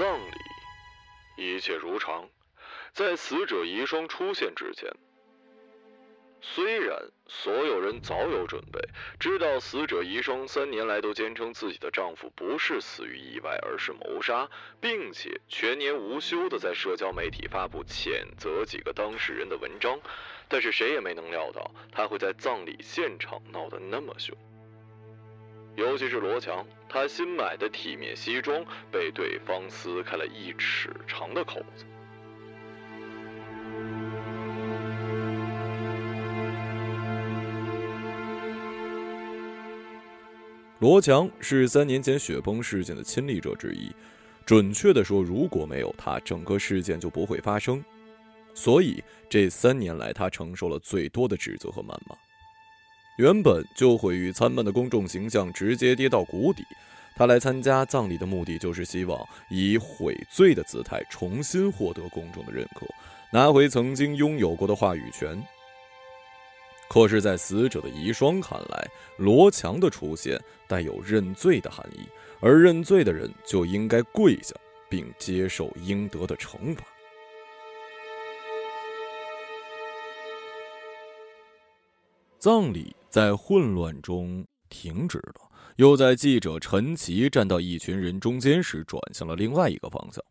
葬礼，一切如常。在死者遗孀出现之前，虽然所有人早有准备，知道死者遗孀三年来都坚称自己的丈夫不是死于意外，而是谋杀，并且全年无休的在社交媒体发布谴责几个当事人的文章，但是谁也没能料到他会在葬礼现场闹得那么凶。尤其是罗强，他新买的体面西装被对方撕开了一尺长的口子。罗强是三年前雪崩事件的亲历者之一，准确的说，如果没有他，整个事件就不会发生。所以这三年来，他承受了最多的指责和谩骂。原本就毁誉参半的公众形象直接跌到谷底。他来参加葬礼的目的，就是希望以悔罪的姿态重新获得公众的认可，拿回曾经拥有过的话语权。可是，在死者的遗孀看来，罗强的出现带有认罪的含义，而认罪的人就应该跪下，并接受应得的惩罚。葬礼在混乱中停止了，又在记者陈奇站到一群人中间时转向了另外一个方向。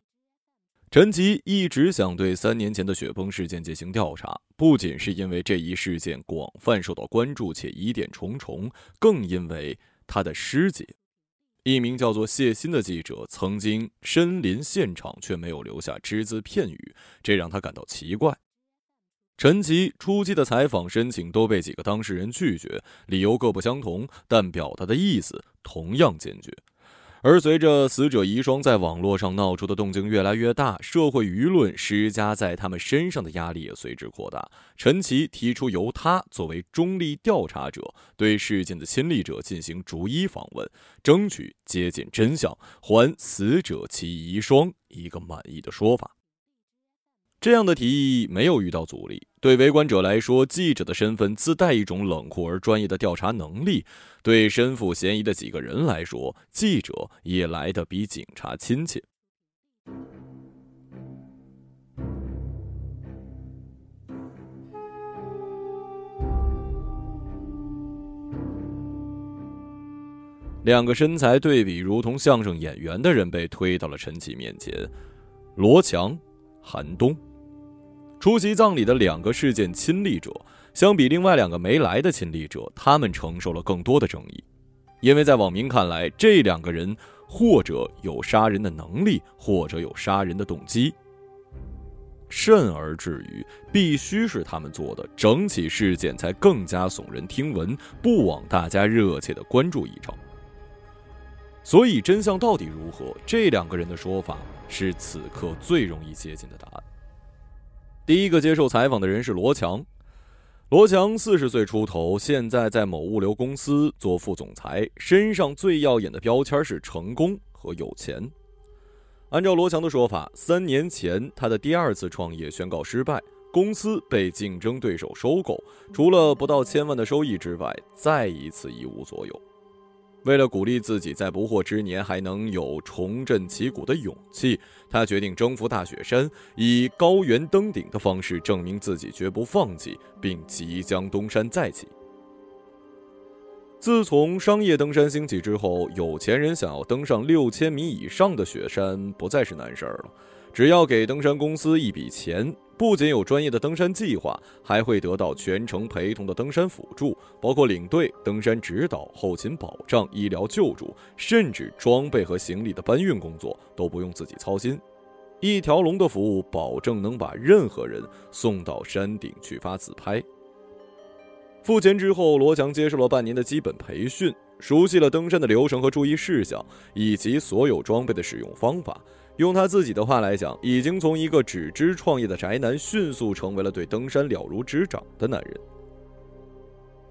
陈奇一直想对三年前的雪崩事件进行调查，不仅是因为这一事件广泛受到关注且疑点重重，更因为他的师姐，一名叫做谢欣的记者曾经身临现场却没有留下只字片语，这让他感到奇怪。陈奇初期的采访申请都被几个当事人拒绝，理由各不相同，但表达的意思同样坚决。而随着死者遗孀在网络上闹出的动静越来越大，社会舆论施加在他们身上的压力也随之扩大。陈奇提出由他作为中立调查者，对事件的亲历者进行逐一访问，争取接近真相，还死者其遗孀一个满意的说法。这样的提议没有遇到阻力。对围观者来说，记者的身份自带一种冷酷而专业的调查能力；对身负嫌疑的几个人来说，记者也来得比警察亲切。两个身材对比如同相声演员的人被推到了陈奇面前：罗强、韩东。出席葬礼的两个事件亲历者，相比另外两个没来的亲历者，他们承受了更多的争议，因为在网民看来，这两个人或者有杀人的能力，或者有杀人的动机，甚而至于必须是他们做的，整起事件才更加耸人听闻，不枉大家热切的关注一场。所以，真相到底如何？这两个人的说法是此刻最容易接近的答案。第一个接受采访的人是罗强。罗强四十岁出头，现在在某物流公司做副总裁，身上最耀眼的标签是成功和有钱。按照罗强的说法，三年前他的第二次创业宣告失败，公司被竞争对手收购，除了不到千万的收益之外，再一次一无所有。为了鼓励自己在不惑之年还能有重振旗鼓的勇气，他决定征服大雪山，以高原登顶的方式证明自己绝不放弃，并即将东山再起。自从商业登山兴起之后，有钱人想要登上六千米以上的雪山不再是难事儿了，只要给登山公司一笔钱。不仅有专业的登山计划，还会得到全程陪同的登山辅助，包括领队、登山指导、后勤保障、医疗救助，甚至装备和行李的搬运工作都不用自己操心。一条龙的服务，保证能把任何人送到山顶去发自拍。付钱之后，罗强接受了半年的基本培训，熟悉了登山的流程和注意事项，以及所有装备的使用方法。用他自己的话来讲，已经从一个只知创业的宅男，迅速成为了对登山了如指掌的男人。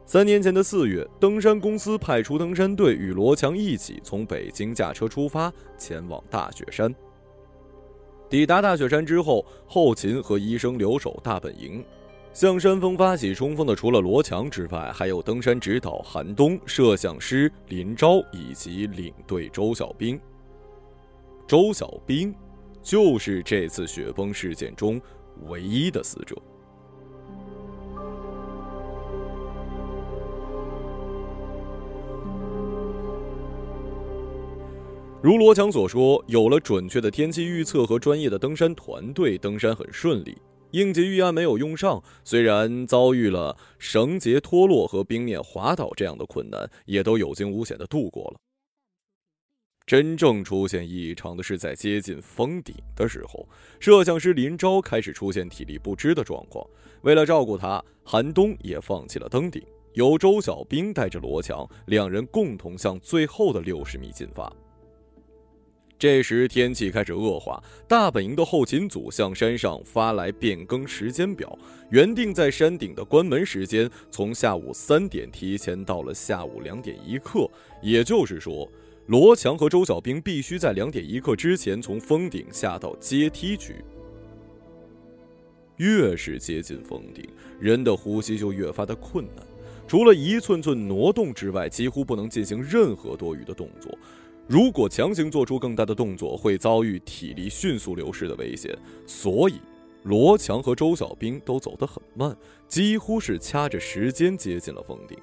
三年前的四月，登山公司派出登山队与罗强一起从北京驾车出发，前往大雪山。抵达大雪山之后，后勤和医生留守大本营，向山峰发起冲锋的除了罗强之外，还有登山指导韩东、摄像师林昭以及领队周小兵。周小兵就是这次雪崩事件中唯一的死者。如罗强所说，有了准确的天气预测和专业的登山团队，登山很顺利。应急预案没有用上，虽然遭遇了绳结脱落和冰面滑倒这样的困难，也都有惊无险的度过了。真正出现异常的是在接近峰顶的时候，摄像师林昭开始出现体力不支的状况。为了照顾他，韩东也放弃了登顶，由周小兵带着罗强两人共同向最后的六十米进发。这时天气开始恶化，大本营的后勤组向山上发来变更时间表，原定在山顶的关门时间从下午三点提前到了下午两点一刻，也就是说，罗强和周小兵必须在两点一刻之前从峰顶下到阶梯区。越是接近峰顶，人的呼吸就越发的困难，除了一寸寸挪动之外，几乎不能进行任何多余的动作。如果强行做出更大的动作，会遭遇体力迅速流失的危险。所以，罗强和周小兵都走得很慢，几乎是掐着时间接近了峰顶。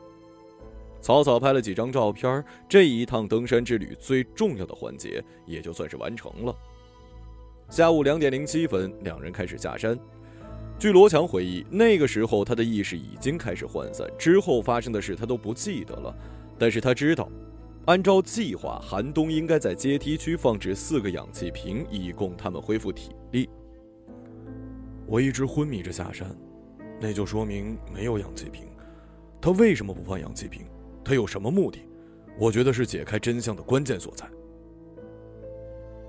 草草拍了几张照片，这一趟登山之旅最重要的环节也就算是完成了。下午两点零七分，两人开始下山。据罗强回忆，那个时候他的意识已经开始涣散，之后发生的事他都不记得了，但是他知道。按照计划，韩东应该在阶梯区放置四个氧气瓶，以供他们恢复体力。我一直昏迷着下山，那就说明没有氧气瓶。他为什么不放氧气瓶？他有什么目的？我觉得是解开真相的关键所在。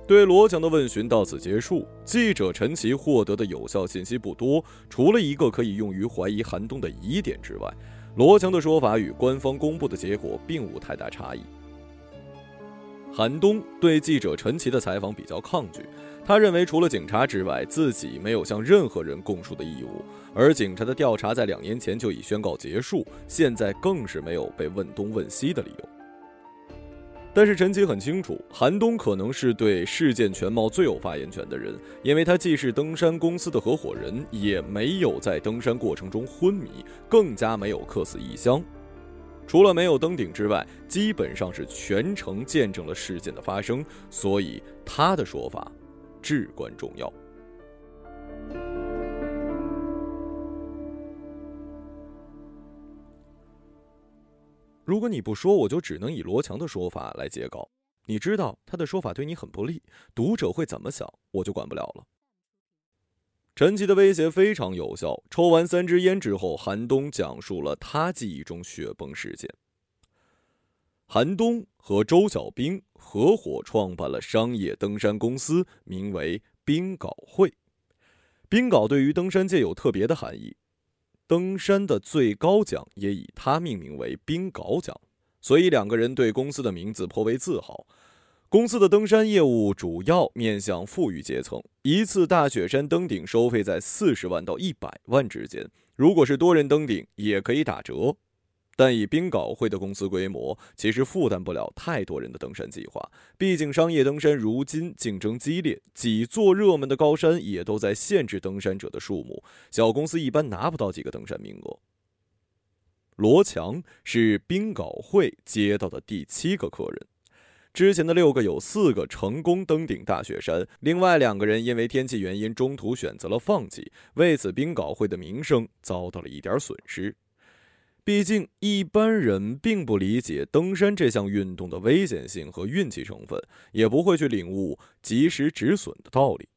对罗强的问询到此结束。记者陈奇获得的有效信息不多，除了一个可以用于怀疑韩东的疑点之外，罗强的说法与官方公布的结果并无太大差异。韩东对记者陈奇的采访比较抗拒，他认为除了警察之外，自己没有向任何人供述的义务，而警察的调查在两年前就已宣告结束，现在更是没有被问东问西的理由。但是陈奇很清楚，韩东可能是对事件全貌最有发言权的人，因为他既是登山公司的合伙人，也没有在登山过程中昏迷，更加没有客死异乡。除了没有登顶之外，基本上是全程见证了事件的发生，所以他的说法至关重要。如果你不说，我就只能以罗强的说法来截稿。你知道他的说法对你很不利，读者会怎么想，我就管不了了。陈奇的威胁非常有效。抽完三支烟之后，韩东讲述了他记忆中雪崩事件。韩东和周小兵合伙创办了商业登山公司，名为冰镐会。冰镐对于登山界有特别的含义，登山的最高奖也以他命名为冰镐奖，所以两个人对公司的名字颇为自豪。公司的登山业务主要面向富裕阶层，一次大雪山登顶收费在四十万到一百万之间。如果是多人登顶，也可以打折。但以冰镐会的公司规模，其实负担不了太多人的登山计划。毕竟商业登山如今竞争激烈，几座热门的高山也都在限制登山者的数目，小公司一般拿不到几个登山名额。罗强是冰镐会接到的第七个客人。之前的六个有四个成功登顶大雪山，另外两个人因为天气原因中途选择了放弃，为此冰镐会的名声遭到了一点损失。毕竟一般人并不理解登山这项运动的危险性和运气成分，也不会去领悟及时止损的道理。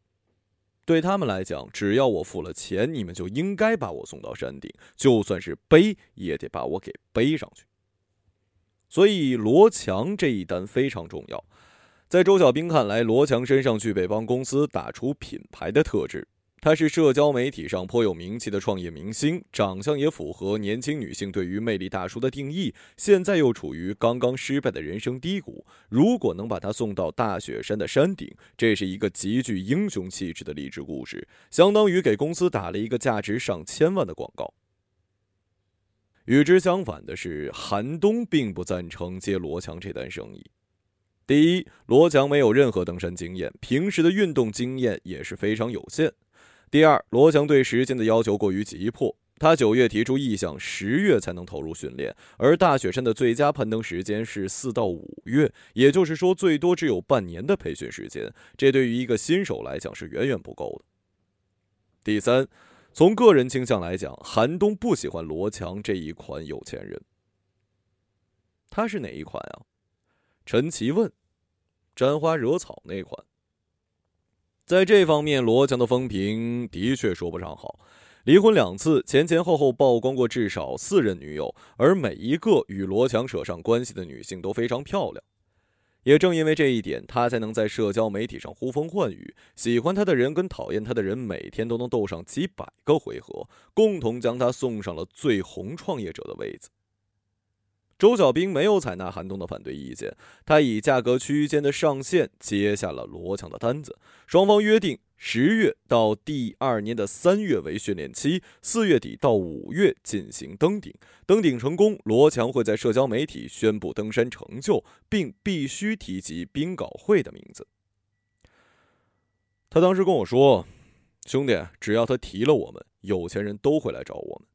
对他们来讲，只要我付了钱，你们就应该把我送到山顶，就算是背也得把我给背上去。所以罗强这一单非常重要，在周小兵看来，罗强身上具备帮公司打出品牌的特质。他是社交媒体上颇有名气的创业明星，长相也符合年轻女性对于魅力大叔的定义。现在又处于刚刚失败的人生低谷，如果能把他送到大雪山的山顶，这是一个极具英雄气质的励志故事，相当于给公司打了一个价值上千万的广告。与之相反的是，韩东并不赞成接罗强这单生意。第一，罗强没有任何登山经验，平时的运动经验也是非常有限。第二，罗强对时间的要求过于急迫，他九月提出意向，十月才能投入训练，而大雪山的最佳攀登时间是四到五月，也就是说，最多只有半年的培训时间，这对于一个新手来讲是远远不够的。第三，从个人倾向来讲，韩东不喜欢罗强这一款有钱人。他是哪一款啊？陈奇问。沾花惹草那款。在这方面，罗强的风评的确说不上好。离婚两次，前前后后曝光过至少四任女友，而每一个与罗强扯上关系的女性都非常漂亮。也正因为这一点，他才能在社交媒体上呼风唤雨，喜欢他的人跟讨厌他的人每天都能斗上几百个回合，共同将他送上了最红创业者的位子。周小兵没有采纳韩东的反对意见，他以价格区间的上限接下了罗强的单子。双方约定十月到第二年的三月为训练期，四月底到五月进行登顶。登顶成功，罗强会在社交媒体宣布登山成就，并必须提及冰镐会的名字。他当时跟我说：“兄弟，只要他提了我们，有钱人都会来找我们。”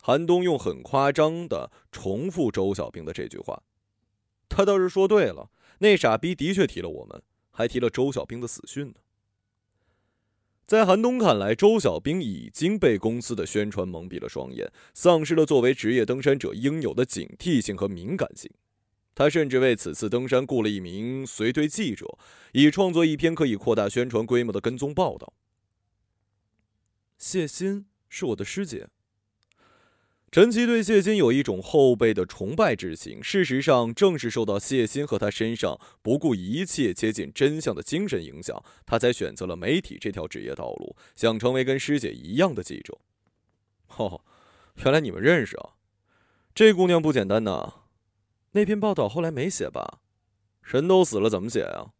韩东用很夸张的重复周小兵的这句话，他倒是说对了。那傻逼的确提了我们，还提了周小兵的死讯呢。在韩东看来，周小兵已经被公司的宣传蒙蔽了双眼，丧失了作为职业登山者应有的警惕性和敏感性。他甚至为此次登山雇了一名随队记者，以创作一篇可以扩大宣传规模的跟踪报道。谢欣是我的师姐。陈奇对谢欣有一种后辈的崇拜之情。事实上，正是受到谢欣和他身上不顾一切接近真相的精神影响，他才选择了媒体这条职业道路，想成为跟师姐一样的记者。哦，原来你们认识啊！这姑娘不简单呐。那篇报道后来没写吧？人都死了，怎么写啊？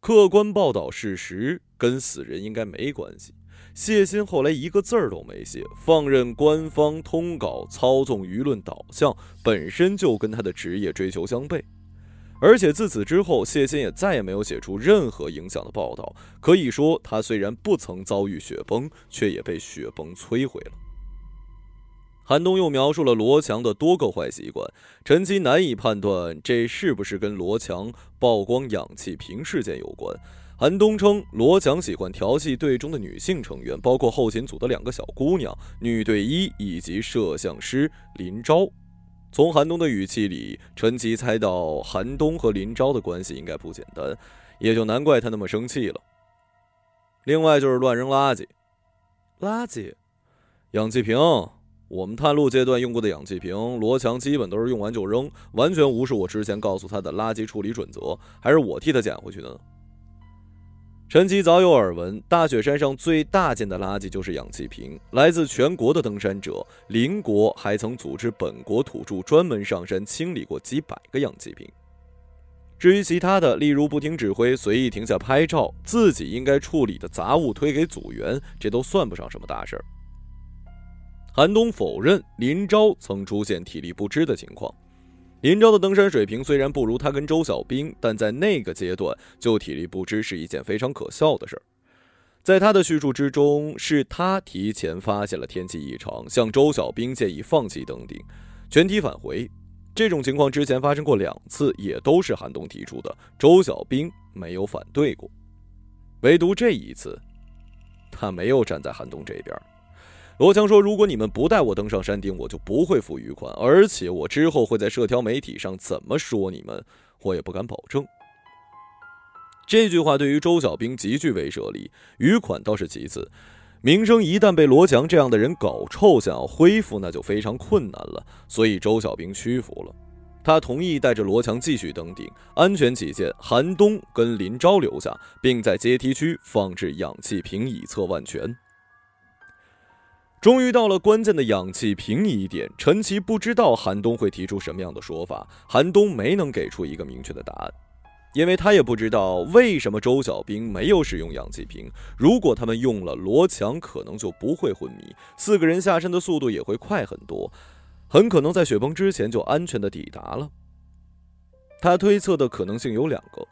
客观报道事实，跟死人应该没关系。谢欣后来一个字儿都没写，放任官方通稿操纵舆论导向，本身就跟他的职业追求相悖。而且自此之后，谢欣也再也没有写出任何影响的报道。可以说，他虽然不曾遭遇雪崩，却也被雪崩摧毁了。韩东又描述了罗强的多个坏习惯，陈奇难以判断这是不是跟罗强曝光氧气瓶事件有关。韩东称，罗强喜欢调戏队中的女性成员，包括后勤组的两个小姑娘、女队医以及摄像师林昭。从韩东的语气里，陈奇猜到韩东和林昭的关系应该不简单，也就难怪他那么生气了。另外就是乱扔垃圾，垃圾，氧气瓶，我们探路阶段用过的氧气瓶，罗强基本都是用完就扔，完全无视我之前告诉他的垃圾处理准则，还是我替他捡回去的呢。陈奇早有耳闻，大雪山上最大件的垃圾就是氧气瓶。来自全国的登山者，邻国还曾组织本国土著专门上山清理过几百个氧气瓶。至于其他的，例如不听指挥、随意停下拍照、自己应该处理的杂物推给组员，这都算不上什么大事儿。韩东否认林昭曾出现体力不支的情况。林昭的登山水平虽然不如他跟周小兵，但在那个阶段就体力不支是一件非常可笑的事儿。在他的叙述之中，是他提前发现了天气异常，向周小兵建议放弃登顶，全体返回。这种情况之前发生过两次，也都是韩东提出的，周小兵没有反对过。唯独这一次，他没有站在韩东这边。罗强说：“如果你们不带我登上山顶，我就不会付余款，而且我之后会在社交媒体上怎么说你们，我也不敢保证。”这句话对于周小兵极具威慑力，余款倒是其次，名声一旦被罗强这样的人搞臭，想要恢复那就非常困难了。所以周小兵屈服了，他同意带着罗强继续登顶，安全起见，韩东跟林昭留下，并在阶梯区放置氧气瓶以测万全。终于到了关键的氧气瓶疑点，陈奇不知道韩东会提出什么样的说法，韩东没能给出一个明确的答案，因为他也不知道为什么周小兵没有使用氧气瓶。如果他们用了，罗强可能就不会昏迷，四个人下山的速度也会快很多，很可能在雪崩之前就安全的抵达了。他推测的可能性有两个：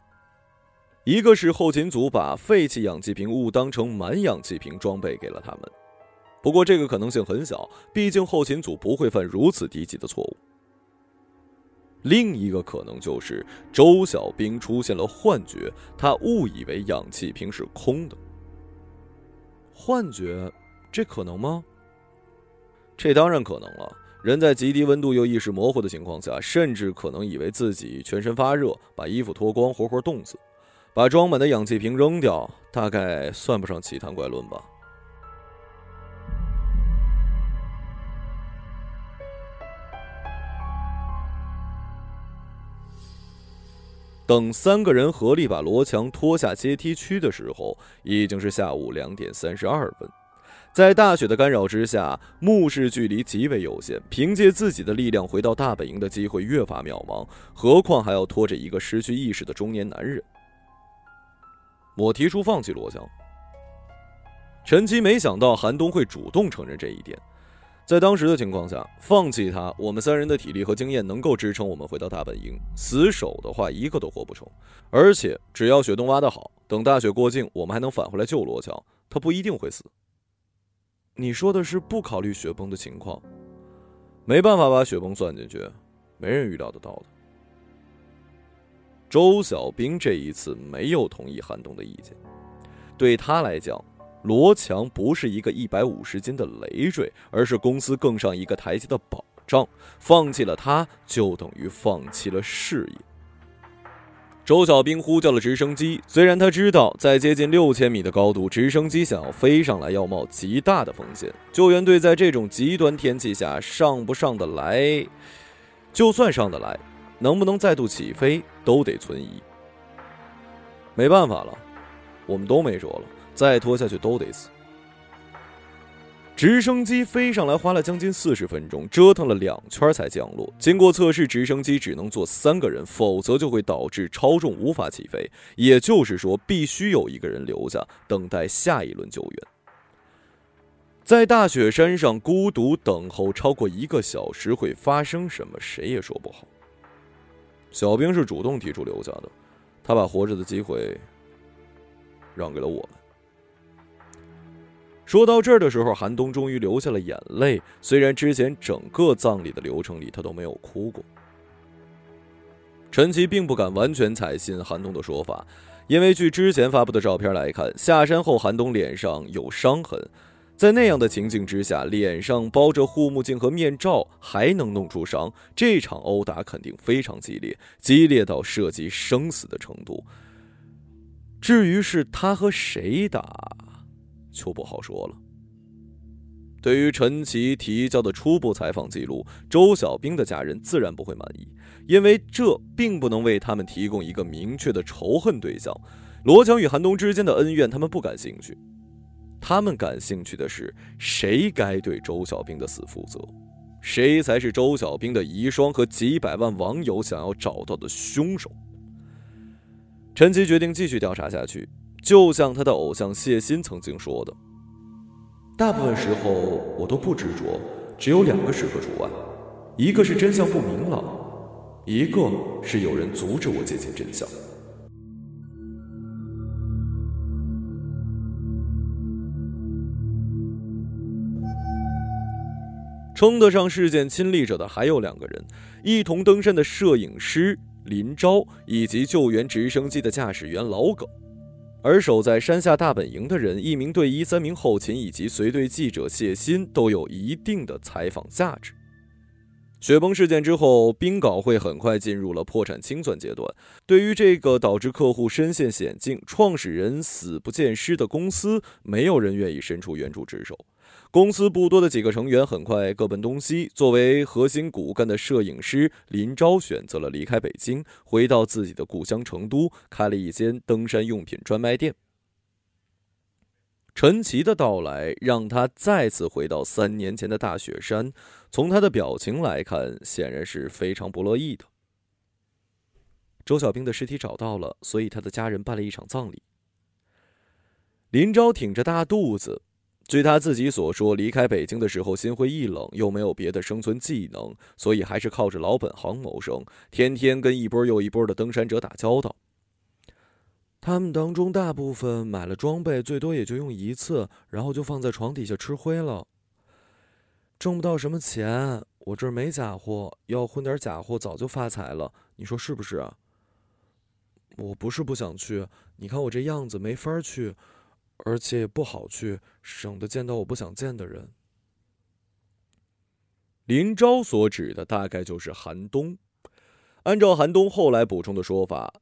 一个是后勤组把废弃氧气瓶误当成满氧气瓶装备给了他们，不过这个可能性很小，毕竟后勤组不会犯如此低级的错误。另一个可能就是周小兵出现了幻觉，他误以为氧气瓶是空的。幻觉，这可能吗？这当然可能了。人在极低温度又意识模糊的情况下，甚至可能以为自己全身发热，把衣服脱光，活活冻死，把装满的氧气瓶扔掉，大概算不上奇谈怪论吧。等三个人合力把罗强拖下阶梯区的时候，已经是下午两点三十二分。在大雪的干扰之下，目视距离极为有限，凭借自己的力量回到大本营的机会越发渺茫，何况还要拖着一个失去意识的中年男人。我提出放弃罗强，陈奇没想到韩东会主动承认这一点。在当时的情况下，放弃他，我们三人的体力和经验能够支撑我们回到大本营。死守的话，一个都活不成。而且，只要雪洞挖得好，等大雪过境，我们还能返回来救罗强，他不一定会死。你说的是不考虑雪崩的情况？没办法把雪崩算进去，没人预料得到的。周小兵这一次没有同意韩东的意见，对他来讲。罗强不是一个一百五十斤的累赘，而是公司更上一个台阶的保障。放弃了他，就等于放弃了事业。周小兵呼叫了直升机，虽然他知道在接近六千米的高度，直升机想要飞上来要冒极大的风险。救援队在这种极端天气下上不上得来？就算上得来，能不能再度起飞都得存疑。没办法了，我们都没辙了。再拖下去都得死。直升机飞上来花了将近四十分钟，折腾了两圈才降落。经过测试，直升机只能坐三个人，否则就会导致超重无法起飞。也就是说，必须有一个人留下等待下一轮救援。在大雪山上孤独等候超过一个小时，会发生什么？谁也说不好。小兵是主动提出留下的，他把活着的机会让给了我们。说到这儿的时候，韩东终于流下了眼泪。虽然之前整个葬礼的流程里他都没有哭过，陈奇并不敢完全采信韩东的说法，因为据之前发布的照片来看，下山后韩东脸上有伤痕，在那样的情境之下，脸上包着护目镜和面罩还能弄出伤，这场殴打肯定非常激烈，激烈到涉及生死的程度。至于是他和谁打？就不好说了。对于陈奇提交的初步采访记录，周小兵的家人自然不会满意，因为这并不能为他们提供一个明确的仇恨对象。罗强与韩东之间的恩怨，他们不感兴趣。他们感兴趣的是，谁该对周小兵的死负责？谁才是周小兵的遗孀和几百万网友想要找到的凶手？陈奇决定继续调查下去。就像他的偶像谢欣曾经说的：“大部分时候我都不执着，只有两个时刻除外，一个是真相不明朗，一个是有人阻止我接近真相。”称得上事件亲历者的还有两个人：一同登山的摄影师林昭，以及救援直升机的驾驶员老耿。而守在山下大本营的人，一名队医、三名后勤以及随队记者谢鑫，都有一定的采访价值。雪崩事件之后，冰镐会很快进入了破产清算阶段。对于这个导致客户身陷险境、创始人死不见尸的公司，没有人愿意伸出援助之手。公司不多的几个成员很快各奔东西。作为核心骨干的摄影师林昭选择了离开北京，回到自己的故乡成都，开了一间登山用品专卖店。陈奇的到来让他再次回到三年前的大雪山，从他的表情来看，显然是非常不乐意的。周小兵的尸体找到了，所以他的家人办了一场葬礼。林昭挺着大肚子。据他自己所说，离开北京的时候心灰意冷，又没有别的生存技能，所以还是靠着老本行谋生，天天跟一波又一波的登山者打交道。他们当中大部分买了装备，最多也就用一次，然后就放在床底下吃灰了。挣不到什么钱，我这儿没假货，要混点假货早就发财了，你说是不是？我不是不想去，你看我这样子没法去。而且也不好去，省得见到我不想见的人。林昭所指的大概就是韩东。按照韩东后来补充的说法，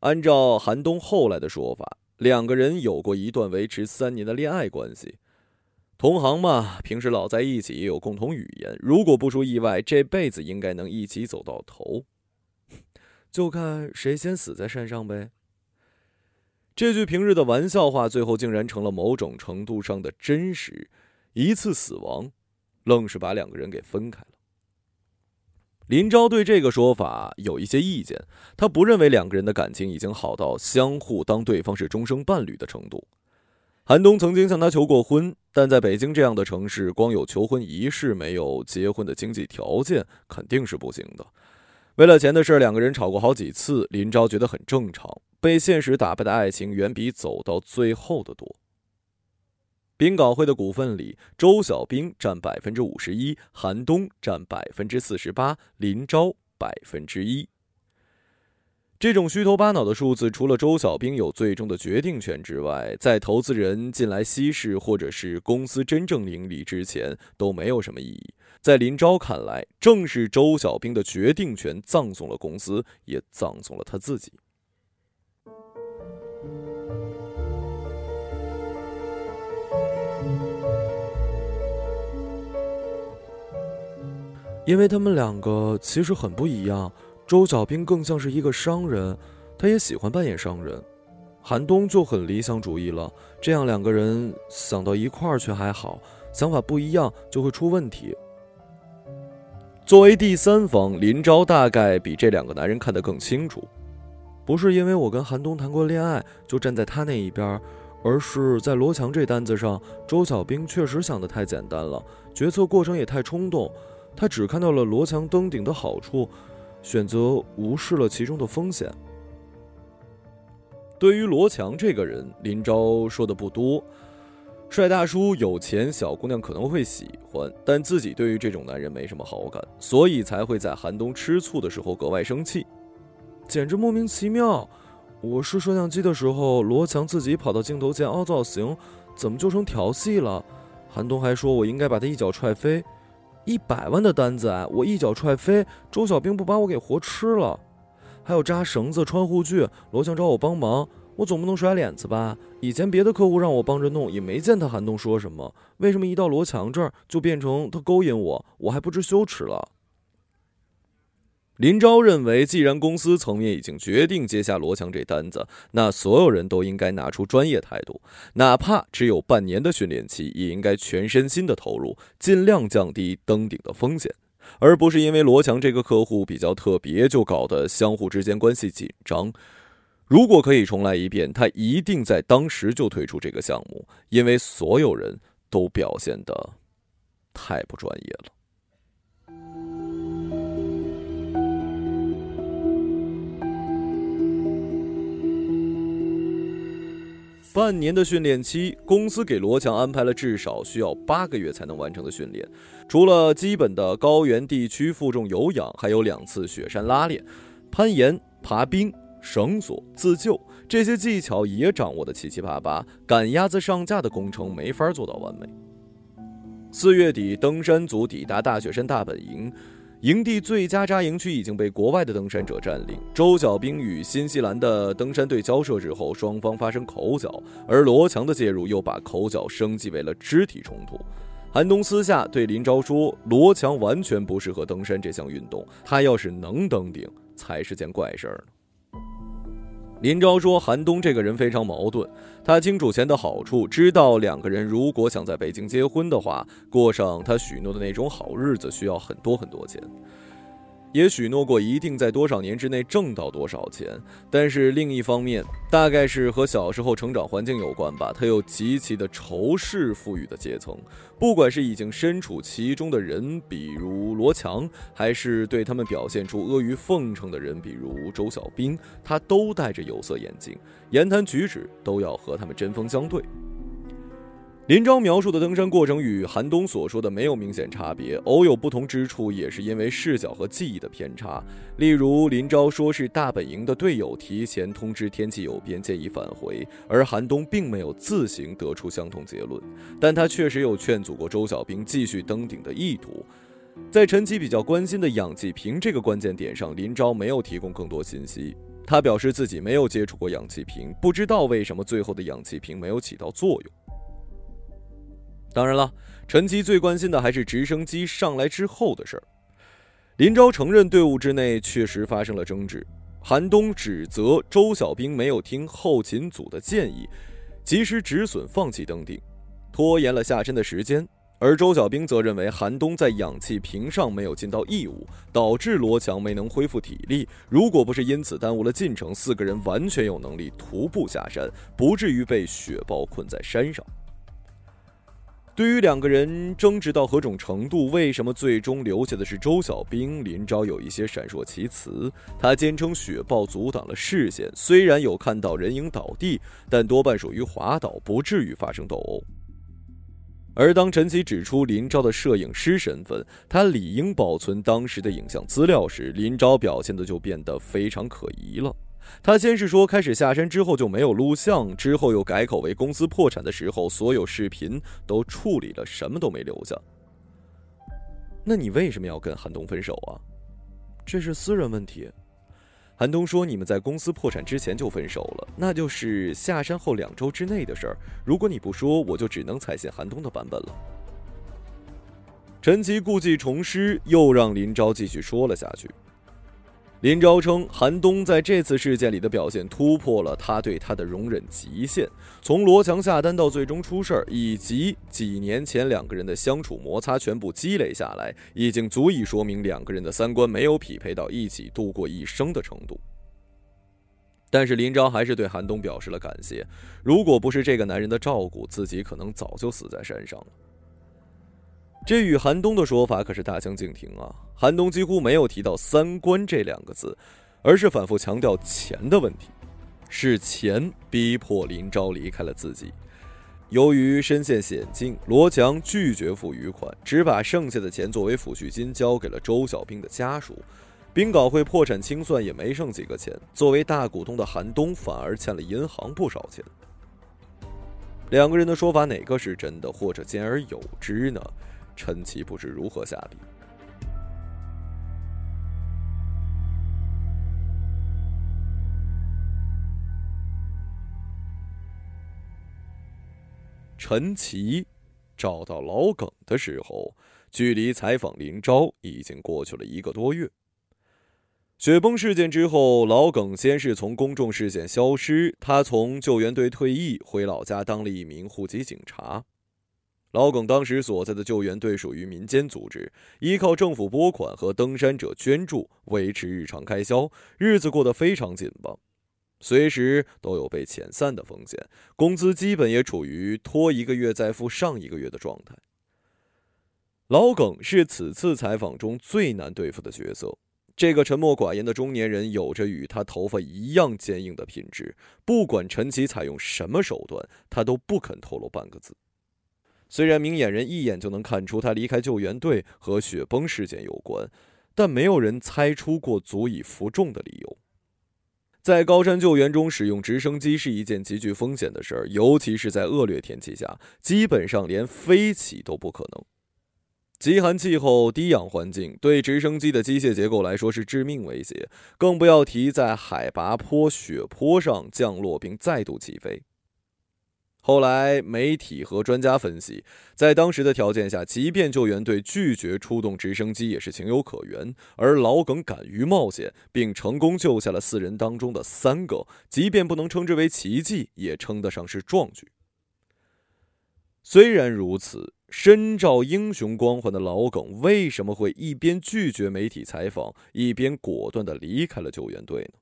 按照韩东后来的说法，两个人有过一段维持三年的恋爱关系。同行嘛，平时老在一起，也有共同语言。如果不出意外，这辈子应该能一起走到头。就看谁先死在山上呗。这句平日的玩笑话，最后竟然成了某种程度上的真实。一次死亡，愣是把两个人给分开了。林昭对这个说法有一些意见，他不认为两个人的感情已经好到相互当对方是终生伴侣的程度。韩东曾经向他求过婚，但在北京这样的城市，光有求婚仪式，没有结婚的经济条件，肯定是不行的。为了钱的事，两个人吵过好几次。林昭觉得很正常。被现实打败的爱情，远比走到最后的多。冰稿会的股份里，周小兵占百分之五十一，韩东占百分之四十八，林昭百分之一。这种虚头巴脑的数字，除了周小兵有最终的决定权之外，在投资人进来稀释或者是公司真正盈利之前，都没有什么意义。在林昭看来，正是周小兵的决定权葬送了公司，也葬送了他自己。因为他们两个其实很不一样，周小兵更像是一个商人，他也喜欢扮演商人。韩东就很理想主义了，这样两个人想到一块儿去还好，想法不一样就会出问题。作为第三方，林昭大概比这两个男人看得更清楚，不是因为我跟韩东谈过恋爱就站在他那一边，而是在罗强这单子上，周小兵确实想的太简单了，决策过程也太冲动。他只看到了罗强登顶的好处，选择无视了其中的风险。对于罗强这个人，林昭说的不多。帅大叔有钱，小姑娘可能会喜欢，但自己对于这种男人没什么好感，所以才会在寒冬吃醋的时候格外生气，简直莫名其妙。我试摄像机的时候，罗强自己跑到镜头前凹造型，怎么就成调戏了？寒冬还说我应该把他一脚踹飞。一百万的单子啊，我一脚踹飞，周小兵不把我给活吃了？还有扎绳子、穿护具，罗强找我帮忙，我总不能甩脸子吧？以前别的客户让我帮着弄，也没见他寒冬说什么，为什么一到罗强这儿就变成他勾引我？我还不知羞耻了？林昭认为，既然公司层面已经决定接下罗强这单子，那所有人都应该拿出专业态度，哪怕只有半年的训练期，也应该全身心的投入，尽量降低登顶的风险，而不是因为罗强这个客户比较特别，就搞得相互之间关系紧张。如果可以重来一遍，他一定在当时就退出这个项目，因为所有人都表现的太不专业了。半年的训练期，公司给罗强安排了至少需要八个月才能完成的训练。除了基本的高原地区负重有氧，还有两次雪山拉练、攀岩、爬冰、绳索、自救，这些技巧也掌握的七七八八。赶鸭子上架的工程没法做到完美。四月底，登山组抵达大雪山大本营。营地最佳扎营区已经被国外的登山者占领。周小兵与新西兰的登山队交涉之后，双方发生口角，而罗强的介入又把口角升级为了肢体冲突。韩东私下对林昭说：“罗强完全不适合登山这项运动，他要是能登顶，才是件怪事儿呢。”林昭说：“韩东这个人非常矛盾，他清楚钱的好处，知道两个人如果想在北京结婚的话，过上他许诺的那种好日子，需要很多很多钱。也许诺过一定在多少年之内挣到多少钱。但是另一方面，大概是和小时候成长环境有关吧，他又极其的仇视富裕的阶层。不管是已经身处其中的人，比如罗强，还是对他们表现出阿谀奉承的人，比如周小兵，他都戴着有色眼镜，言谈举止都要和他们针锋相对。林昭描述的登山过程与韩东所说的没有明显差别，偶有不同之处，也是因为视角和记忆的偏差。例如，林昭说是大本营的队友提前通知天气有变，建议返回，而韩东并没有自行得出相同结论。但他确实有劝阻过周小兵继续登顶的意图。在陈奇比较关心的氧气瓶这个关键点上，林昭没有提供更多信息。他表示自己没有接触过氧气瓶，不知道为什么最后的氧气瓶没有起到作用。当然了，陈奇最关心的还是直升机上来之后的事儿。林昭承认队伍之内确实发生了争执，韩东指责周小兵没有听后勤组的建议，及时止损放弃登顶，拖延了下山的时间。而周小兵则认为韩东在氧气瓶上没有尽到义务，导致罗强没能恢复体力。如果不是因此耽误了进程，四个人完全有能力徒步下山，不至于被雪暴困在山上。对于两个人争执到何种程度，为什么最终留下的是周小兵？林昭有一些闪烁其词。他坚称雪豹阻挡了视线，虽然有看到人影倒地，但多半属于滑倒，不至于发生斗殴。而当陈奇指出林昭的摄影师身份，他理应保存当时的影像资料时，林昭表现的就变得非常可疑了。他先是说开始下山之后就没有录像，之后又改口为公司破产的时候所有视频都处理了，什么都没留下。那你为什么要跟韩东分手啊？这是私人问题。韩东说你们在公司破产之前就分手了，那就是下山后两周之内的事儿。如果你不说，我就只能采信韩东的版本了。陈奇故技重施，又让林昭继续说了下去。林昭称，韩东在这次事件里的表现突破了他对他的容忍极限。从罗强下单到最终出事儿，以及几年前两个人的相处摩擦全部积累下来，已经足以说明两个人的三观没有匹配到一起度过一生的程度。但是林昭还是对韩东表示了感谢。如果不是这个男人的照顾，自己可能早就死在山上了。这与韩东的说法可是大相径庭啊！韩东几乎没有提到“三观”这两个字，而是反复强调钱的问题，是钱逼迫林昭离开了自己。由于身陷险境，罗强拒绝付余款，只把剩下的钱作为抚恤金交给了周小兵的家属。冰稿会破产清算也没剩几个钱，作为大股东的韩东反而欠了银行不少钱。两个人的说法哪个是真的，或者兼而有之呢？陈奇不知如何下笔。陈奇找到老耿的时候，距离采访林昭已经过去了一个多月。雪崩事件之后，老耿先是从公众视线消失，他从救援队退役，回老家当了一名户籍警察。老耿当时所在的救援队属于民间组织，依靠政府拨款和登山者捐助维持日常开销，日子过得非常紧绷，随时都有被遣散的风险，工资基本也处于拖一个月再付上一个月的状态。老耿是此次采访中最难对付的角色，这个沉默寡言的中年人有着与他头发一样坚硬的品质，不管陈奇采用什么手段，他都不肯透露半个字。虽然明眼人一眼就能看出他离开救援队和雪崩事件有关，但没有人猜出过足以服众的理由。在高山救援中使用直升机是一件极具风险的事儿，尤其是在恶劣天气下，基本上连飞起都不可能。极寒气候、低氧环境对直升机的机械结构来说是致命威胁，更不要提在海拔坡、雪坡上降落并再度起飞。后来，媒体和专家分析，在当时的条件下，即便救援队拒绝出动直升机也是情有可原。而老耿敢于冒险，并成功救下了四人当中的三个，即便不能称之为奇迹，也称得上是壮举。虽然如此，身照英雄光环的老耿为什么会一边拒绝媒体采访，一边果断的离开了救援队呢？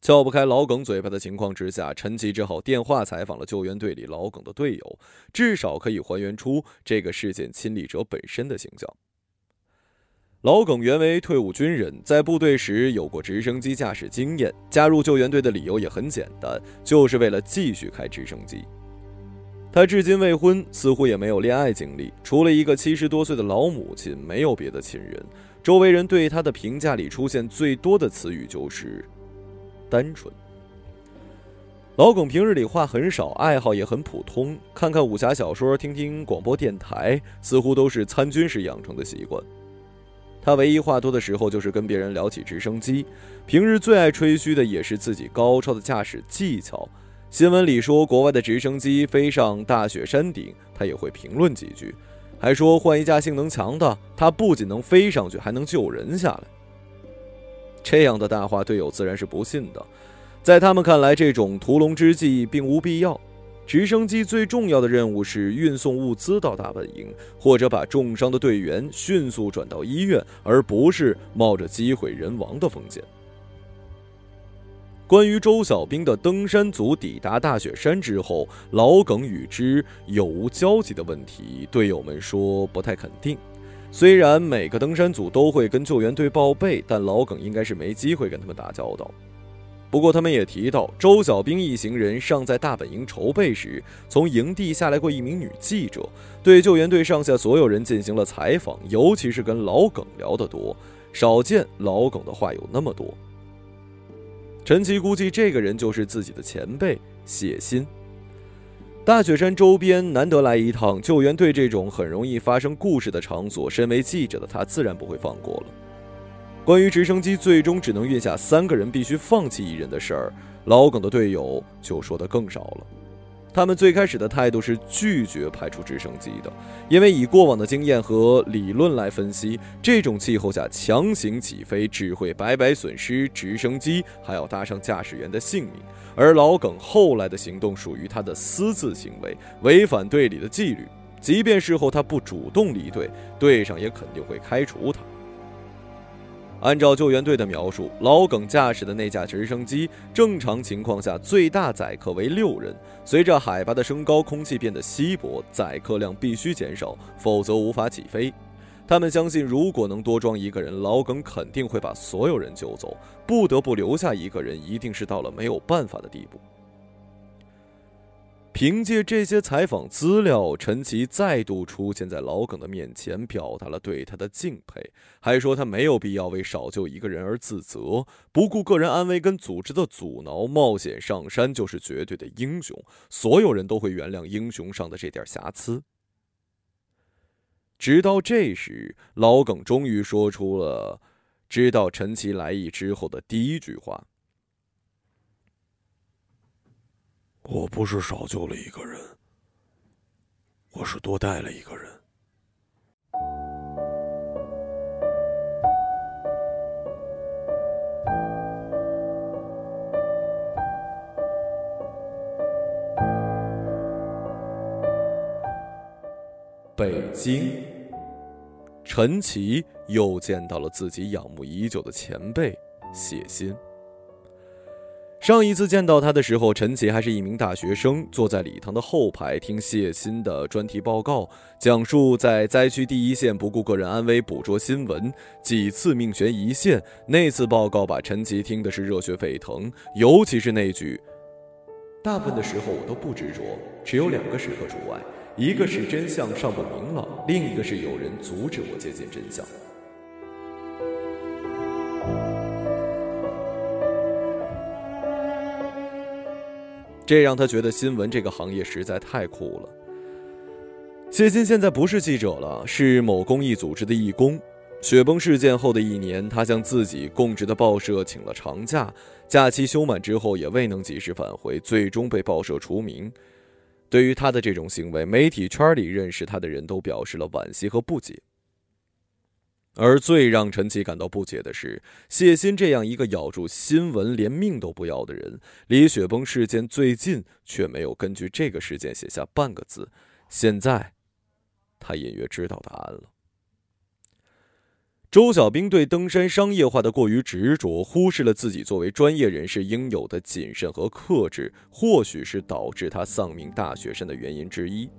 撬不开老耿嘴巴的情况之下，陈奇只好电话采访了救援队里老耿的队友，至少可以还原出这个事件亲历者本身的形象。老耿原为退伍军人，在部队时有过直升机驾驶经验，加入救援队的理由也很简单，就是为了继续开直升机。他至今未婚，似乎也没有恋爱经历，除了一个七十多岁的老母亲，没有别的亲人。周围人对他的评价里出现最多的词语就是。单纯。老耿平日里话很少，爱好也很普通，看看武侠小说，听听广播电台，似乎都是参军时养成的习惯。他唯一话多的时候，就是跟别人聊起直升机。平日最爱吹嘘的也是自己高超的驾驶技巧。新闻里说国外的直升机飞上大雪山顶，他也会评论几句，还说换一架性能强的，他不仅能飞上去，还能救人下来。这样的大话，队友自然是不信的。在他们看来，这种屠龙之计并无必要。直升机最重要的任务是运送物资到大本营，或者把重伤的队员迅速转到医院，而不是冒着机毁人亡的风险。关于周小兵的登山组抵达大雪山之后，老耿与之有无交集的问题，队友们说不太肯定。虽然每个登山组都会跟救援队报备，但老耿应该是没机会跟他们打交道。不过他们也提到，周小兵一行人尚在大本营筹备时，从营地下来过一名女记者，对救援队上下所有人进行了采访，尤其是跟老耿聊得多，少见老耿的话有那么多。陈奇估计这个人就是自己的前辈谢欣。大雪山周边难得来一趟，救援队这种很容易发生故事的场所，身为记者的他自然不会放过了。关于直升机最终只能运下三个人，必须放弃一人的事儿，老耿的队友就说的更少了。他们最开始的态度是拒绝派出直升机的，因为以过往的经验和理论来分析，这种气候下强行起飞只会白白损失直升机，还要搭上驾驶员的性命。而老耿后来的行动属于他的私自行为，违反队里的纪律，即便事后他不主动离队，队上也肯定会开除他。按照救援队的描述，老耿驾驶的那架直升机，正常情况下最大载客为六人。随着海拔的升高，空气变得稀薄，载客量必须减少，否则无法起飞。他们相信，如果能多装一个人，老耿肯定会把所有人救走。不得不留下一个人，一定是到了没有办法的地步。凭借这些采访资料，陈奇再度出现在老耿的面前，表达了对他的敬佩，还说他没有必要为少救一个人而自责，不顾个人安危跟组织的阻挠，冒险上山就是绝对的英雄，所有人都会原谅英雄上的这点瑕疵。直到这时，老耿终于说出了知道陈奇来意之后的第一句话。我不是少救了一个人，我是多带了一个人。北京，陈奇又见到了自己仰慕已久的前辈谢欣。上一次见到他的时候，陈奇还是一名大学生，坐在礼堂的后排听谢欣的专题报告，讲述在灾区第一线不顾个人安危捕捉新闻，几次命悬一线。那次报告把陈奇听的是热血沸腾，尤其是那句：“大部分的时候我都不执着，只有两个时刻除外，一个是真相尚不明朗，另一个是有人阻止我接近真相。”这让他觉得新闻这个行业实在太酷了。谢金现在不是记者了，是某公益组织的义工。雪崩事件后的一年，他向自己供职的报社请了长假，假期休满之后也未能及时返回，最终被报社除名。对于他的这种行为，媒体圈里认识他的人都表示了惋惜和不解。而最让陈奇感到不解的是，谢欣这样一个咬住新闻连命都不要的人，离雪崩事件最近，却没有根据这个事件写下半个字。现在，他隐约知道答案了。周小兵对登山商业化的过于执着，忽视了自己作为专业人士应有的谨慎和克制，或许是导致他丧命大雪山的原因之一。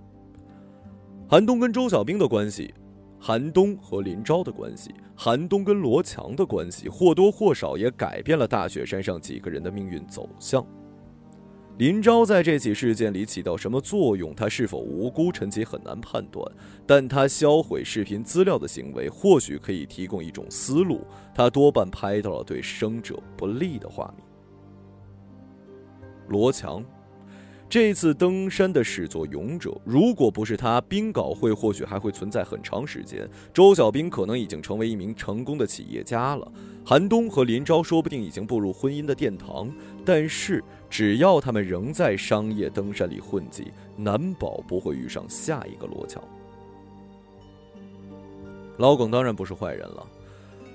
韩东跟周小兵的关系。韩东和林昭的关系，韩东跟罗强的关系，或多或少也改变了大雪山上几个人的命运走向。林昭在这起事件里起到什么作用？他是否无辜？陈奇很难判断。但他销毁视频资料的行为，或许可以提供一种思路。他多半拍到了对生者不利的画面。罗强。这次登山的始作俑者，如果不是他，冰镐会或许还会存在很长时间。周小兵可能已经成为一名成功的企业家了。韩东和林昭说不定已经步入婚姻的殿堂。但是，只要他们仍在商业登山里混迹，难保不会遇上下一个罗桥。老耿当然不是坏人了，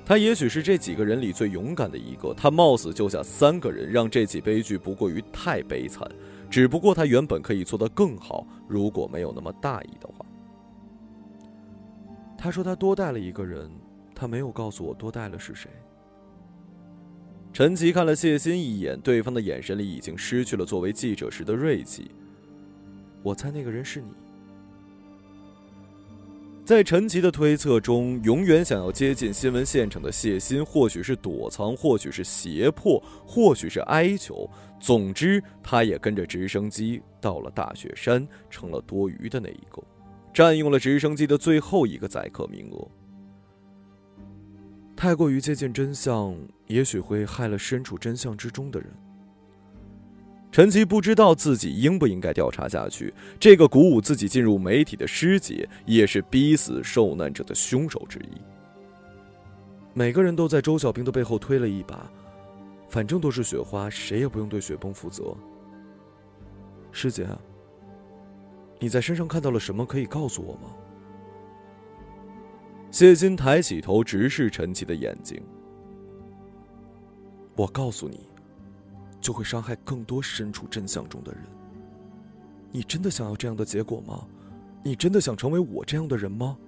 他也许是这几个人里最勇敢的一个。他冒死救下三个人，让这起悲剧不过于太悲惨。只不过他原本可以做得更好，如果没有那么大意的话。他说他多带了一个人，他没有告诉我多带了是谁。陈奇看了谢欣一眼，对方的眼神里已经失去了作为记者时的锐气。我猜那个人是你。在陈奇的推测中，永远想要接近新闻现场的谢欣，或许是躲藏，或许是胁迫，或许是哀求。总之，他也跟着直升机到了大雪山，成了多余的那一个，占用了直升机的最后一个载客名额。太过于接近真相，也许会害了身处真相之中的人。陈奇不知道自己应不应该调查下去。这个鼓舞自己进入媒体的师姐，也是逼死受难者的凶手之一。每个人都在周小兵的背后推了一把，反正都是雪花，谁也不用对雪崩负责。师姐，你在身上看到了什么？可以告诉我吗？谢金抬起头，直视陈奇的眼睛。我告诉你。就会伤害更多身处真相中的人。你真的想要这样的结果吗？你真的想成为我这样的人吗？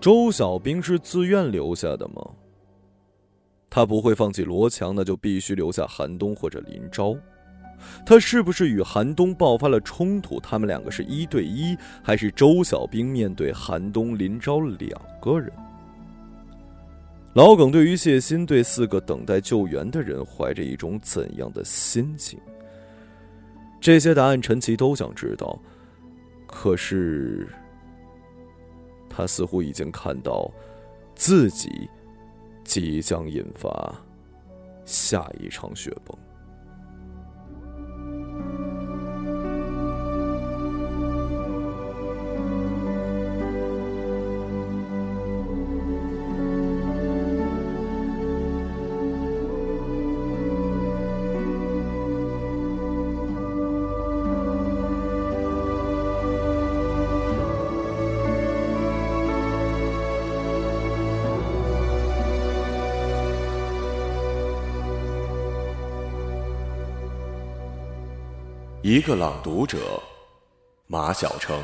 周小兵是自愿留下的吗？他不会放弃罗强，那就必须留下韩东或者林昭。他是不是与韩东爆发了冲突？他们两个是一对一，还是周小兵面对韩东、林昭两个人？老耿对于谢欣对四个等待救援的人怀着一种怎样的心情？这些答案陈奇都想知道，可是他似乎已经看到自己。即将引发下一场雪崩。一个朗读者，马晓成。